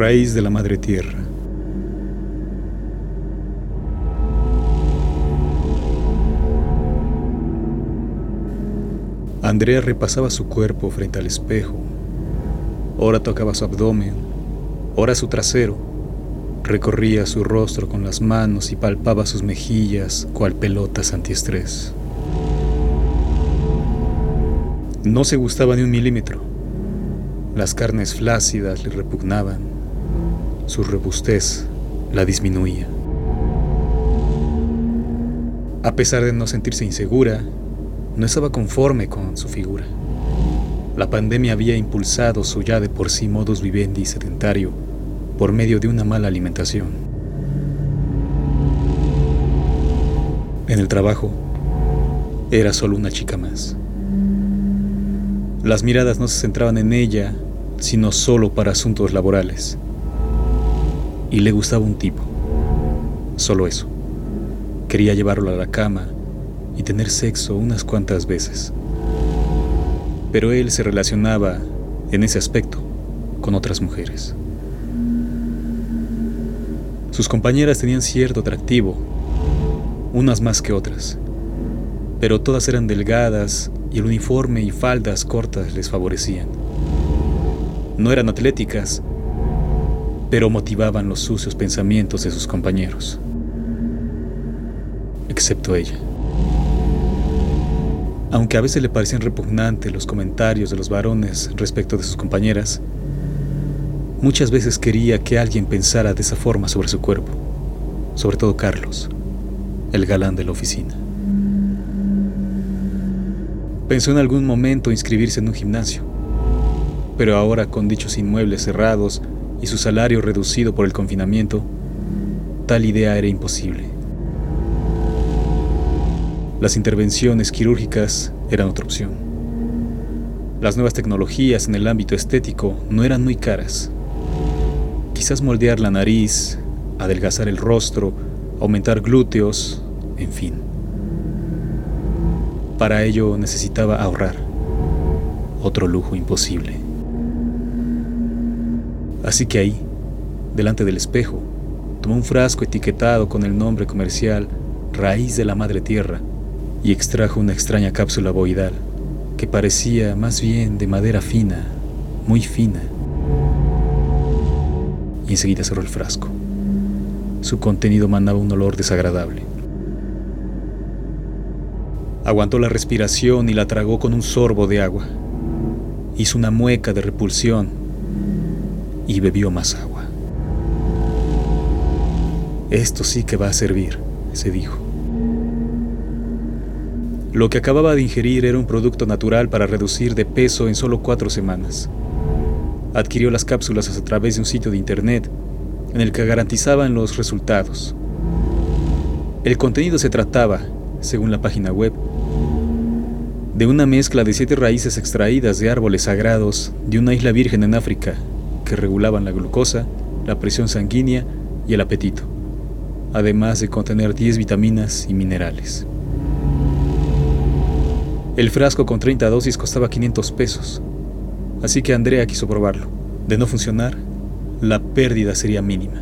Raíz de la Madre Tierra. Andrea repasaba su cuerpo frente al espejo. Ora tocaba su abdomen, ora su trasero. Recorría su rostro con las manos y palpaba sus mejillas cual pelotas antiestrés. No se gustaba ni un milímetro. Las carnes flácidas le repugnaban. Su robustez la disminuía. A pesar de no sentirse insegura, no estaba conforme con su figura. La pandemia había impulsado su ya de por sí modus vivendi sedentario por medio de una mala alimentación. En el trabajo, era solo una chica más. Las miradas no se centraban en ella, sino solo para asuntos laborales. Y le gustaba un tipo. Solo eso. Quería llevarlo a la cama y tener sexo unas cuantas veces. Pero él se relacionaba, en ese aspecto, con otras mujeres. Sus compañeras tenían cierto atractivo, unas más que otras, pero todas eran delgadas y el uniforme y faldas cortas les favorecían. No eran atléticas, pero motivaban los sucios pensamientos de sus compañeros, excepto ella. Aunque a veces le parecían repugnantes los comentarios de los varones respecto de sus compañeras, muchas veces quería que alguien pensara de esa forma sobre su cuerpo, sobre todo Carlos, el galán de la oficina. Pensó en algún momento inscribirse en un gimnasio, pero ahora con dichos inmuebles cerrados y su salario reducido por el confinamiento, tal idea era imposible. Las intervenciones quirúrgicas eran otra opción. Las nuevas tecnologías en el ámbito estético no eran muy caras. Quizás moldear la nariz, adelgazar el rostro, aumentar glúteos, en fin. Para ello necesitaba ahorrar. Otro lujo imposible. Así que ahí, delante del espejo, tomó un frasco etiquetado con el nombre comercial Raíz de la Madre Tierra y extrajo una extraña cápsula boidal que parecía más bien de madera fina, muy fina. Y enseguida cerró el frasco. Su contenido manaba un olor desagradable. Aguantó la respiración y la tragó con un sorbo de agua. Hizo una mueca de repulsión y bebió más agua. Esto sí que va a servir, se dijo. Lo que acababa de ingerir era un producto natural para reducir de peso en solo cuatro semanas. Adquirió las cápsulas a través de un sitio de internet en el que garantizaban los resultados. El contenido se trataba, según la página web, de una mezcla de siete raíces extraídas de árboles sagrados de una isla virgen en África que regulaban la glucosa, la presión sanguínea y el apetito, además de contener 10 vitaminas y minerales. El frasco con 30 dosis costaba 500 pesos, así que Andrea quiso probarlo. De no funcionar, la pérdida sería mínima.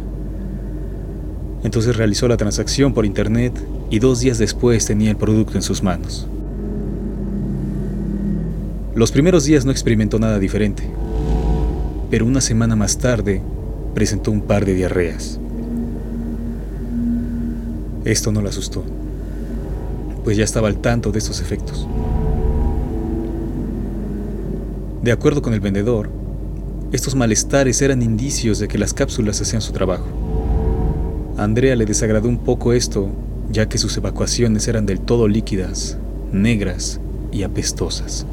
Entonces realizó la transacción por internet y dos días después tenía el producto en sus manos. Los primeros días no experimentó nada diferente, pero una semana más tarde presentó un par de diarreas. Esto no la asustó, pues ya estaba al tanto de estos efectos. De acuerdo con el vendedor, estos malestares eran indicios de que las cápsulas hacían su trabajo. A Andrea le desagradó un poco esto, ya que sus evacuaciones eran del todo líquidas, negras y apestosas.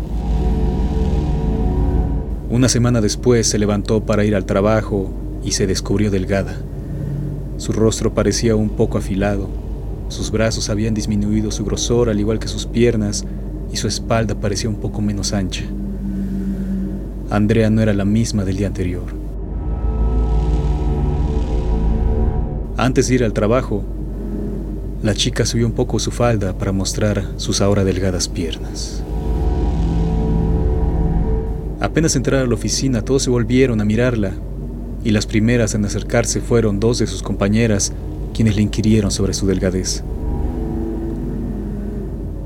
Una semana después se levantó para ir al trabajo y se descubrió delgada. Su rostro parecía un poco afilado, sus brazos habían disminuido su grosor al igual que sus piernas y su espalda parecía un poco menos ancha. Andrea no era la misma del día anterior. Antes de ir al trabajo, la chica subió un poco su falda para mostrar sus ahora delgadas piernas. Apenas entrara a la oficina, todos se volvieron a mirarla y las primeras en acercarse fueron dos de sus compañeras quienes le inquirieron sobre su delgadez.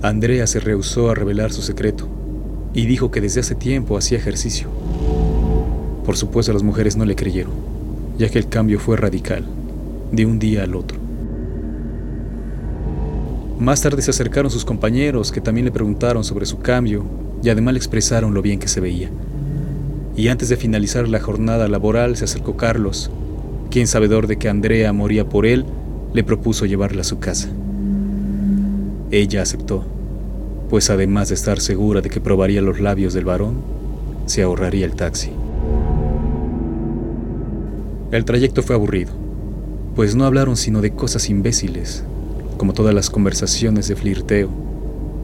Andrea se rehusó a revelar su secreto y dijo que desde hace tiempo hacía ejercicio. Por supuesto las mujeres no le creyeron, ya que el cambio fue radical, de un día al otro. Más tarde se acercaron sus compañeros que también le preguntaron sobre su cambio y además le expresaron lo bien que se veía. Y antes de finalizar la jornada laboral se acercó Carlos, quien sabedor de que Andrea moría por él, le propuso llevarla a su casa. Ella aceptó, pues además de estar segura de que probaría los labios del varón, se ahorraría el taxi. El trayecto fue aburrido, pues no hablaron sino de cosas imbéciles, como todas las conversaciones de flirteo,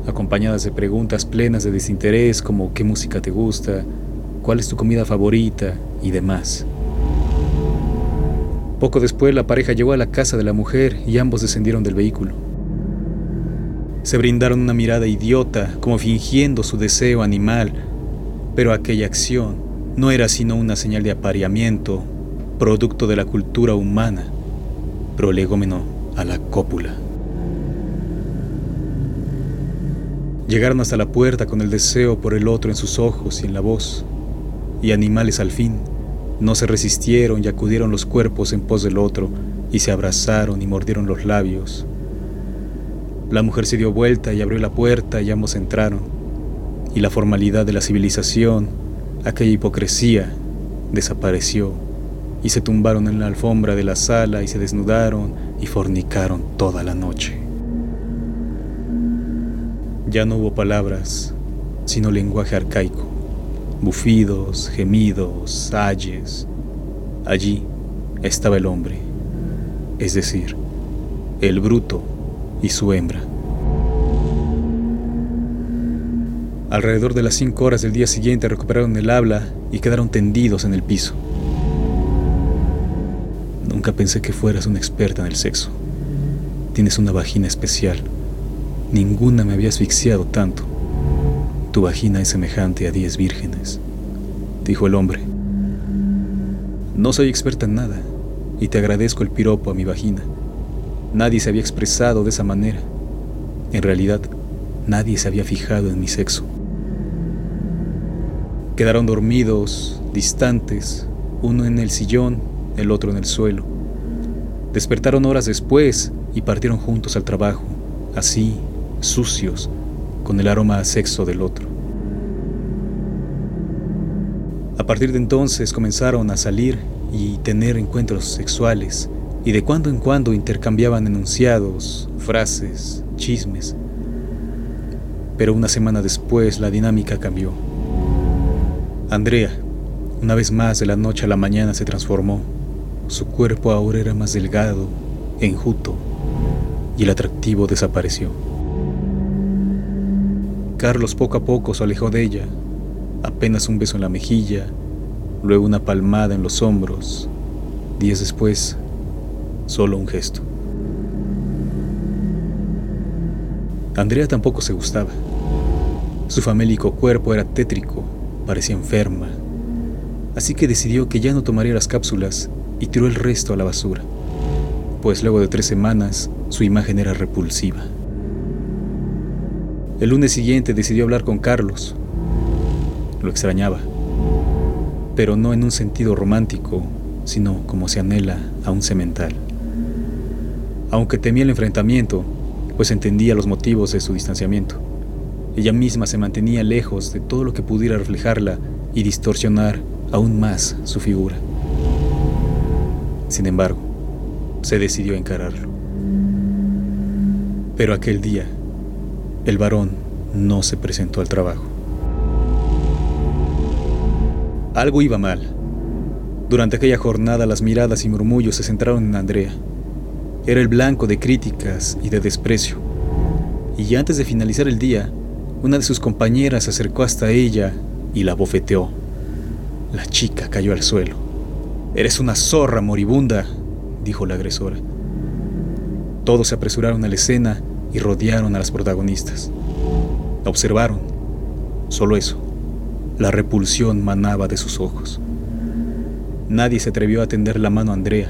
acompañadas de preguntas plenas de desinterés como qué música te gusta, cuál es tu comida favorita y demás. Poco después la pareja llegó a la casa de la mujer y ambos descendieron del vehículo. Se brindaron una mirada idiota, como fingiendo su deseo animal, pero aquella acción no era sino una señal de apareamiento, producto de la cultura humana, prolegómeno a la cópula. Llegaron hasta la puerta con el deseo por el otro en sus ojos y en la voz, y animales al fin, no se resistieron y acudieron los cuerpos en pos del otro, y se abrazaron y mordieron los labios. La mujer se dio vuelta y abrió la puerta y ambos entraron, y la formalidad de la civilización, aquella hipocresía, desapareció, y se tumbaron en la alfombra de la sala y se desnudaron y fornicaron toda la noche. Ya no hubo palabras, sino lenguaje arcaico, bufidos, gemidos, ayes. Allí estaba el hombre, es decir, el bruto y su hembra. Alrededor de las cinco horas del día siguiente recuperaron el habla y quedaron tendidos en el piso. Nunca pensé que fueras una experta en el sexo. Tienes una vagina especial Ninguna me había asfixiado tanto. Tu vagina es semejante a diez vírgenes, dijo el hombre. No soy experta en nada, y te agradezco el piropo a mi vagina. Nadie se había expresado de esa manera. En realidad, nadie se había fijado en mi sexo. Quedaron dormidos, distantes, uno en el sillón, el otro en el suelo. Despertaron horas después y partieron juntos al trabajo, así, sucios, con el aroma a sexo del otro. A partir de entonces comenzaron a salir y tener encuentros sexuales, y de cuando en cuando intercambiaban enunciados, frases, chismes. Pero una semana después la dinámica cambió. Andrea, una vez más de la noche a la mañana se transformó. Su cuerpo ahora era más delgado, enjuto, y el atractivo desapareció. Carlos poco a poco se alejó de ella, apenas un beso en la mejilla, luego una palmada en los hombros, días después, solo un gesto. Andrea tampoco se gustaba. Su famélico cuerpo era tétrico, parecía enferma, así que decidió que ya no tomaría las cápsulas y tiró el resto a la basura, pues luego de tres semanas su imagen era repulsiva. El lunes siguiente decidió hablar con Carlos. Lo extrañaba, pero no en un sentido romántico, sino como se anhela a un cemental. Aunque temía el enfrentamiento, pues entendía los motivos de su distanciamiento. Ella misma se mantenía lejos de todo lo que pudiera reflejarla y distorsionar aún más su figura. Sin embargo, se decidió a encararlo. Pero aquel día, el varón no se presentó al trabajo. Algo iba mal. Durante aquella jornada las miradas y murmullos se centraron en Andrea. Era el blanco de críticas y de desprecio. Y antes de finalizar el día, una de sus compañeras se acercó hasta ella y la bofeteó. La chica cayó al suelo. Eres una zorra moribunda, dijo la agresora. Todos se apresuraron a la escena y rodearon a las protagonistas. La observaron. Solo eso. La repulsión manaba de sus ojos. Nadie se atrevió a tender la mano a Andrea.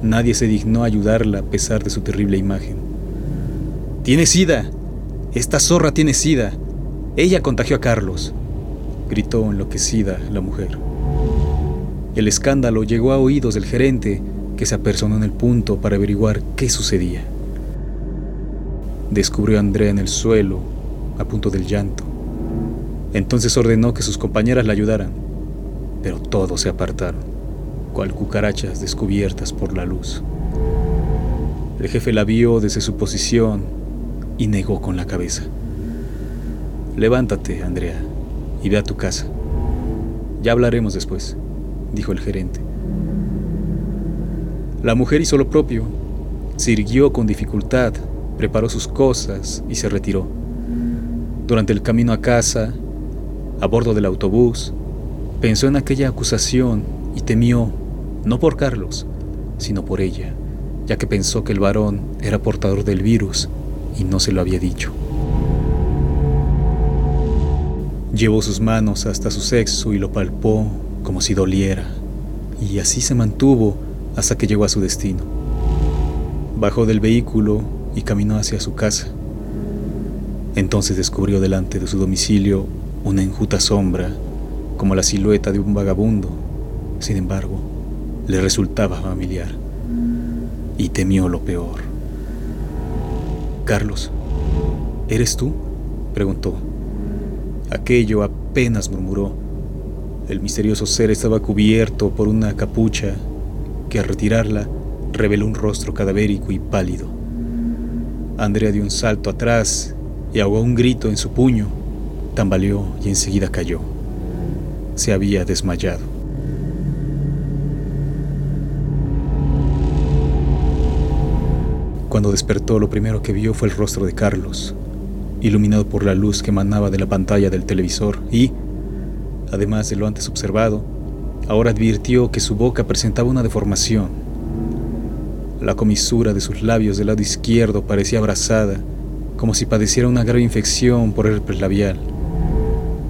Nadie se dignó ayudarla a pesar de su terrible imagen. ¡Tiene sida! Esta zorra tiene sida. Ella contagió a Carlos, gritó enloquecida la mujer. El escándalo llegó a oídos del gerente, que se apersonó en el punto para averiguar qué sucedía. Descubrió a Andrea en el suelo, a punto del llanto. Entonces ordenó que sus compañeras la ayudaran, pero todos se apartaron, cual cucarachas descubiertas por la luz. El jefe la vio desde su posición y negó con la cabeza. Levántate, Andrea, y ve a tu casa. Ya hablaremos después, dijo el gerente. La mujer hizo lo propio. Se irguió con dificultad, preparó sus cosas y se retiró. Durante el camino a casa, a bordo del autobús, pensó en aquella acusación y temió, no por Carlos, sino por ella, ya que pensó que el varón era portador del virus y no se lo había dicho. Llevó sus manos hasta su sexo y lo palpó como si doliera, y así se mantuvo hasta que llegó a su destino. Bajó del vehículo y caminó hacia su casa. Entonces descubrió delante de su domicilio una enjuta sombra, como la silueta de un vagabundo. Sin embargo, le resultaba familiar y temió lo peor. Carlos, ¿eres tú? preguntó. Aquello apenas murmuró. El misterioso ser estaba cubierto por una capucha que al retirarla reveló un rostro cadavérico y pálido. Andrea dio un salto atrás y ahogó un grito en su puño, tambaleó y enseguida cayó. Se había desmayado. Cuando despertó, lo primero que vio fue el rostro de Carlos, iluminado por la luz que emanaba de la pantalla del televisor y, además de lo antes observado, ahora advirtió que su boca presentaba una deformación. La comisura de sus labios del lado izquierdo parecía abrazada, como si padeciera una grave infección por el labial,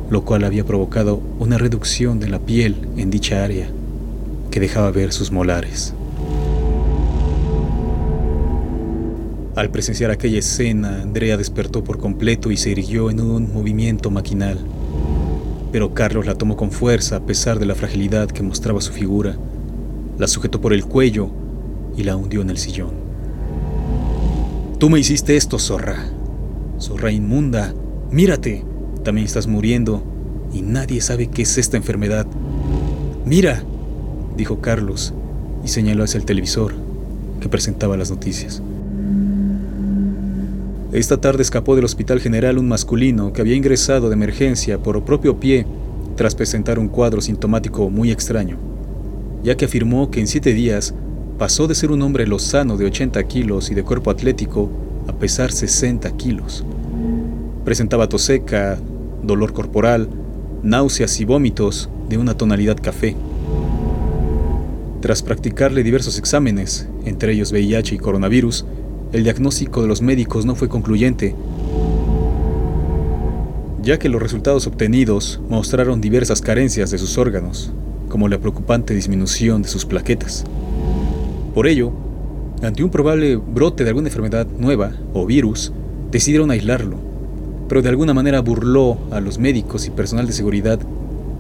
lo cual había provocado una reducción de la piel en dicha área que dejaba ver sus molares. Al presenciar aquella escena, Andrea despertó por completo y se irguió en un movimiento maquinal. Pero Carlos la tomó con fuerza a pesar de la fragilidad que mostraba su figura. La sujetó por el cuello y la hundió en el sillón. Tú me hiciste esto, zorra. Zorra inmunda. Mírate. También estás muriendo y nadie sabe qué es esta enfermedad. Mira, dijo Carlos y señaló hacia el televisor que presentaba las noticias. Esta tarde escapó del Hospital General un masculino que había ingresado de emergencia por propio pie tras presentar un cuadro sintomático muy extraño, ya que afirmó que en siete días pasó de ser un hombre lozano de 80 kilos y de cuerpo atlético a pesar 60 kilos. Presentaba tos seca, dolor corporal, náuseas y vómitos de una tonalidad café. Tras practicarle diversos exámenes, entre ellos VIH y coronavirus, el diagnóstico de los médicos no fue concluyente, ya que los resultados obtenidos mostraron diversas carencias de sus órganos, como la preocupante disminución de sus plaquetas. Por ello, ante un probable brote de alguna enfermedad nueva o virus, decidieron aislarlo, pero de alguna manera burló a los médicos y personal de seguridad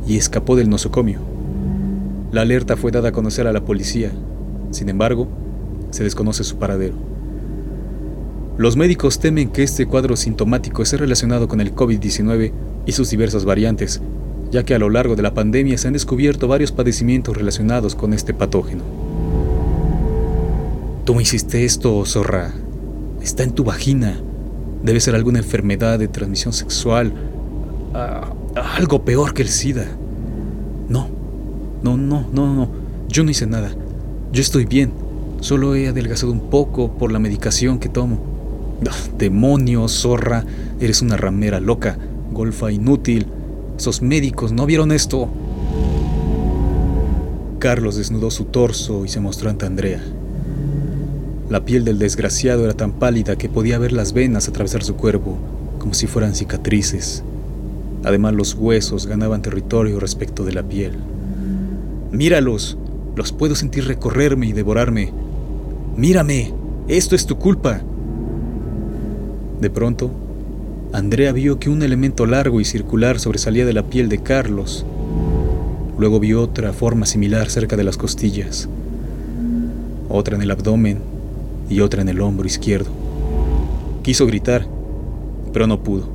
y escapó del nosocomio. La alerta fue dada a conocer a la policía, sin embargo, se desconoce su paradero. Los médicos temen que este cuadro sintomático esté relacionado con el COVID-19 y sus diversas variantes, ya que a lo largo de la pandemia se han descubierto varios padecimientos relacionados con este patógeno. Tú me hiciste esto, zorra. Está en tu vagina. Debe ser alguna enfermedad de transmisión sexual. Ah, algo peor que el SIDA. No, no, no, no, no. Yo no hice nada. Yo estoy bien. Solo he adelgazado un poco por la medicación que tomo. Demonio, zorra, eres una ramera loca, golfa inútil. Esos médicos no vieron esto. Carlos desnudó su torso y se mostró ante Andrea. La piel del desgraciado era tan pálida que podía ver las venas atravesar su cuerpo, como si fueran cicatrices. Además, los huesos ganaban territorio respecto de la piel. Míralos, Los puedo sentir recorrerme y devorarme. Mírame, esto es tu culpa. De pronto, Andrea vio que un elemento largo y circular sobresalía de la piel de Carlos. Luego vio otra forma similar cerca de las costillas, otra en el abdomen y otra en el hombro izquierdo. Quiso gritar, pero no pudo.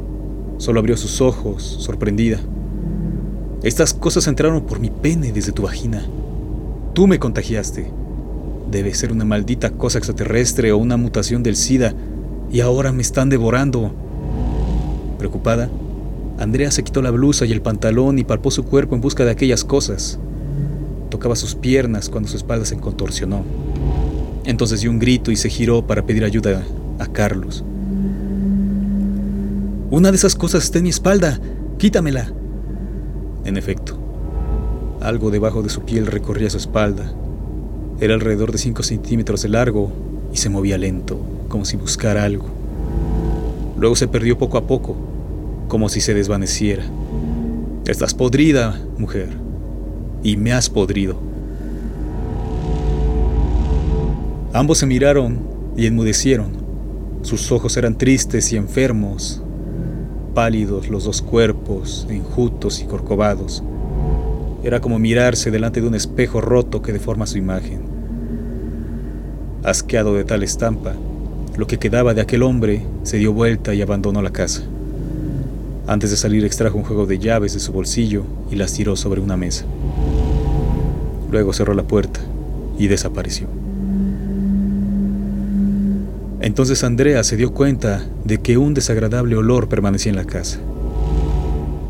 Solo abrió sus ojos, sorprendida. Estas cosas entraron por mi pene desde tu vagina. Tú me contagiaste. Debe ser una maldita cosa extraterrestre o una mutación del SIDA y ahora me están devorando. Preocupada, Andrea se quitó la blusa y el pantalón y palpó su cuerpo en busca de aquellas cosas. Tocaba sus piernas cuando su espalda se contorsionó. Entonces dio un grito y se giró para pedir ayuda a Carlos. Una de esas cosas está en mi espalda. Quítamela. En efecto, algo debajo de su piel recorría su espalda. Era alrededor de 5 centímetros de largo y se movía lento, como si buscara algo. Luego se perdió poco a poco, como si se desvaneciera. Estás podrida, mujer, y me has podrido. Ambos se miraron y enmudecieron. Sus ojos eran tristes y enfermos, pálidos los dos cuerpos, enjutos y corcovados. Era como mirarse delante de un espejo roto que deforma su imagen. Asqueado de tal estampa, lo que quedaba de aquel hombre se dio vuelta y abandonó la casa. Antes de salir extrajo un juego de llaves de su bolsillo y las tiró sobre una mesa. Luego cerró la puerta y desapareció. Entonces Andrea se dio cuenta de que un desagradable olor permanecía en la casa.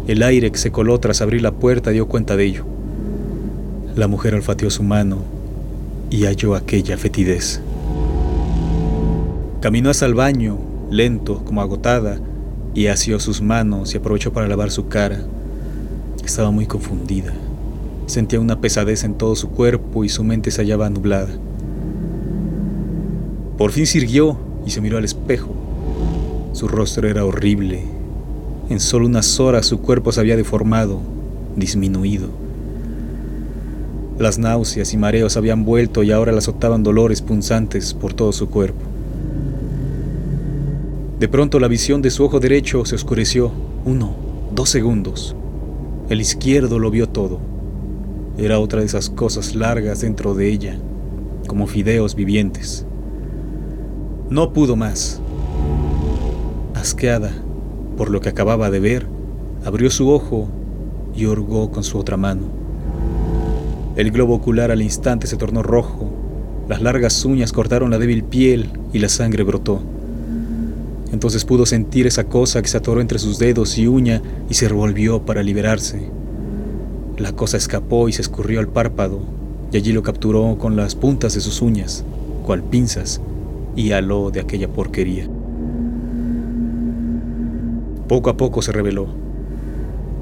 El aire que se coló tras abrir la puerta dio cuenta de ello. La mujer olfateó su mano y halló aquella fetidez. Caminó hasta el baño, lento, como agotada, y asió sus manos y aprovechó para lavar su cara. Estaba muy confundida. Sentía una pesadez en todo su cuerpo y su mente se hallaba nublada. Por fin sirvió y se miró al espejo. Su rostro era horrible. En solo unas horas su cuerpo se había deformado, disminuido. Las náuseas y mareos habían vuelto y ahora la azotaban dolores punzantes por todo su cuerpo. De pronto la visión de su ojo derecho se oscureció. Uno, dos segundos. El izquierdo lo vio todo. Era otra de esas cosas largas dentro de ella, como fideos vivientes. No pudo más. Asqueada por lo que acababa de ver, abrió su ojo y hurgó con su otra mano. El globo ocular al instante se tornó rojo, las largas uñas cortaron la débil piel y la sangre brotó. Entonces pudo sentir esa cosa que se atoró entre sus dedos y uña y se revolvió para liberarse. La cosa escapó y se escurrió al párpado, y allí lo capturó con las puntas de sus uñas, cual pinzas, y aló de aquella porquería. Poco a poco se reveló.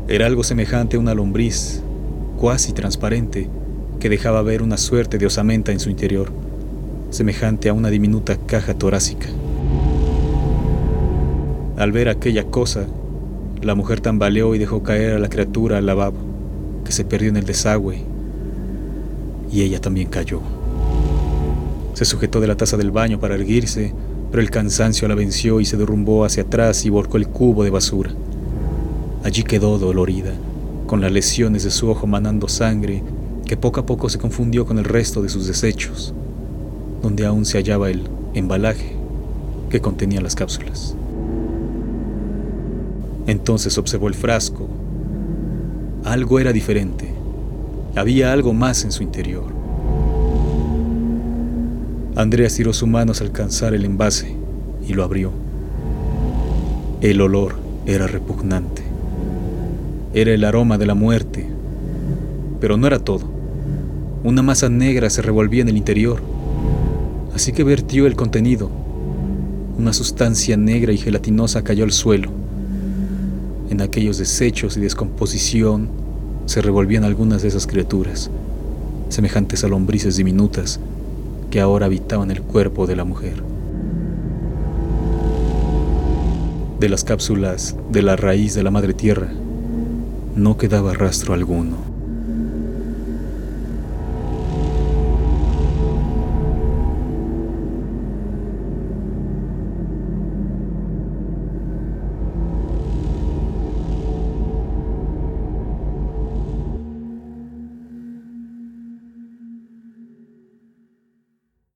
Era algo semejante a una lombriz, cuasi transparente, que dejaba ver una suerte de osamenta en su interior, semejante a una diminuta caja torácica. Al ver aquella cosa, la mujer tambaleó y dejó caer a la criatura al lavabo, que se perdió en el desagüe, y ella también cayó. Se sujetó de la taza del baño para erguirse, pero el cansancio la venció y se derrumbó hacia atrás y volcó el cubo de basura. Allí quedó dolorida, con las lesiones de su ojo manando sangre que poco a poco se confundió con el resto de sus desechos, donde aún se hallaba el embalaje que contenía las cápsulas. Entonces observó el frasco. Algo era diferente. Había algo más en su interior. Andrea estiró su mano hasta alcanzar el envase y lo abrió. El olor era repugnante. Era el aroma de la muerte. Pero no era todo. Una masa negra se revolvía en el interior. Así que vertió el contenido. Una sustancia negra y gelatinosa cayó al suelo. En aquellos desechos y descomposición se revolvían algunas de esas criaturas, semejantes a lombrices diminutas que ahora habitaban el cuerpo de la mujer. De las cápsulas de la raíz de la madre tierra no quedaba rastro alguno.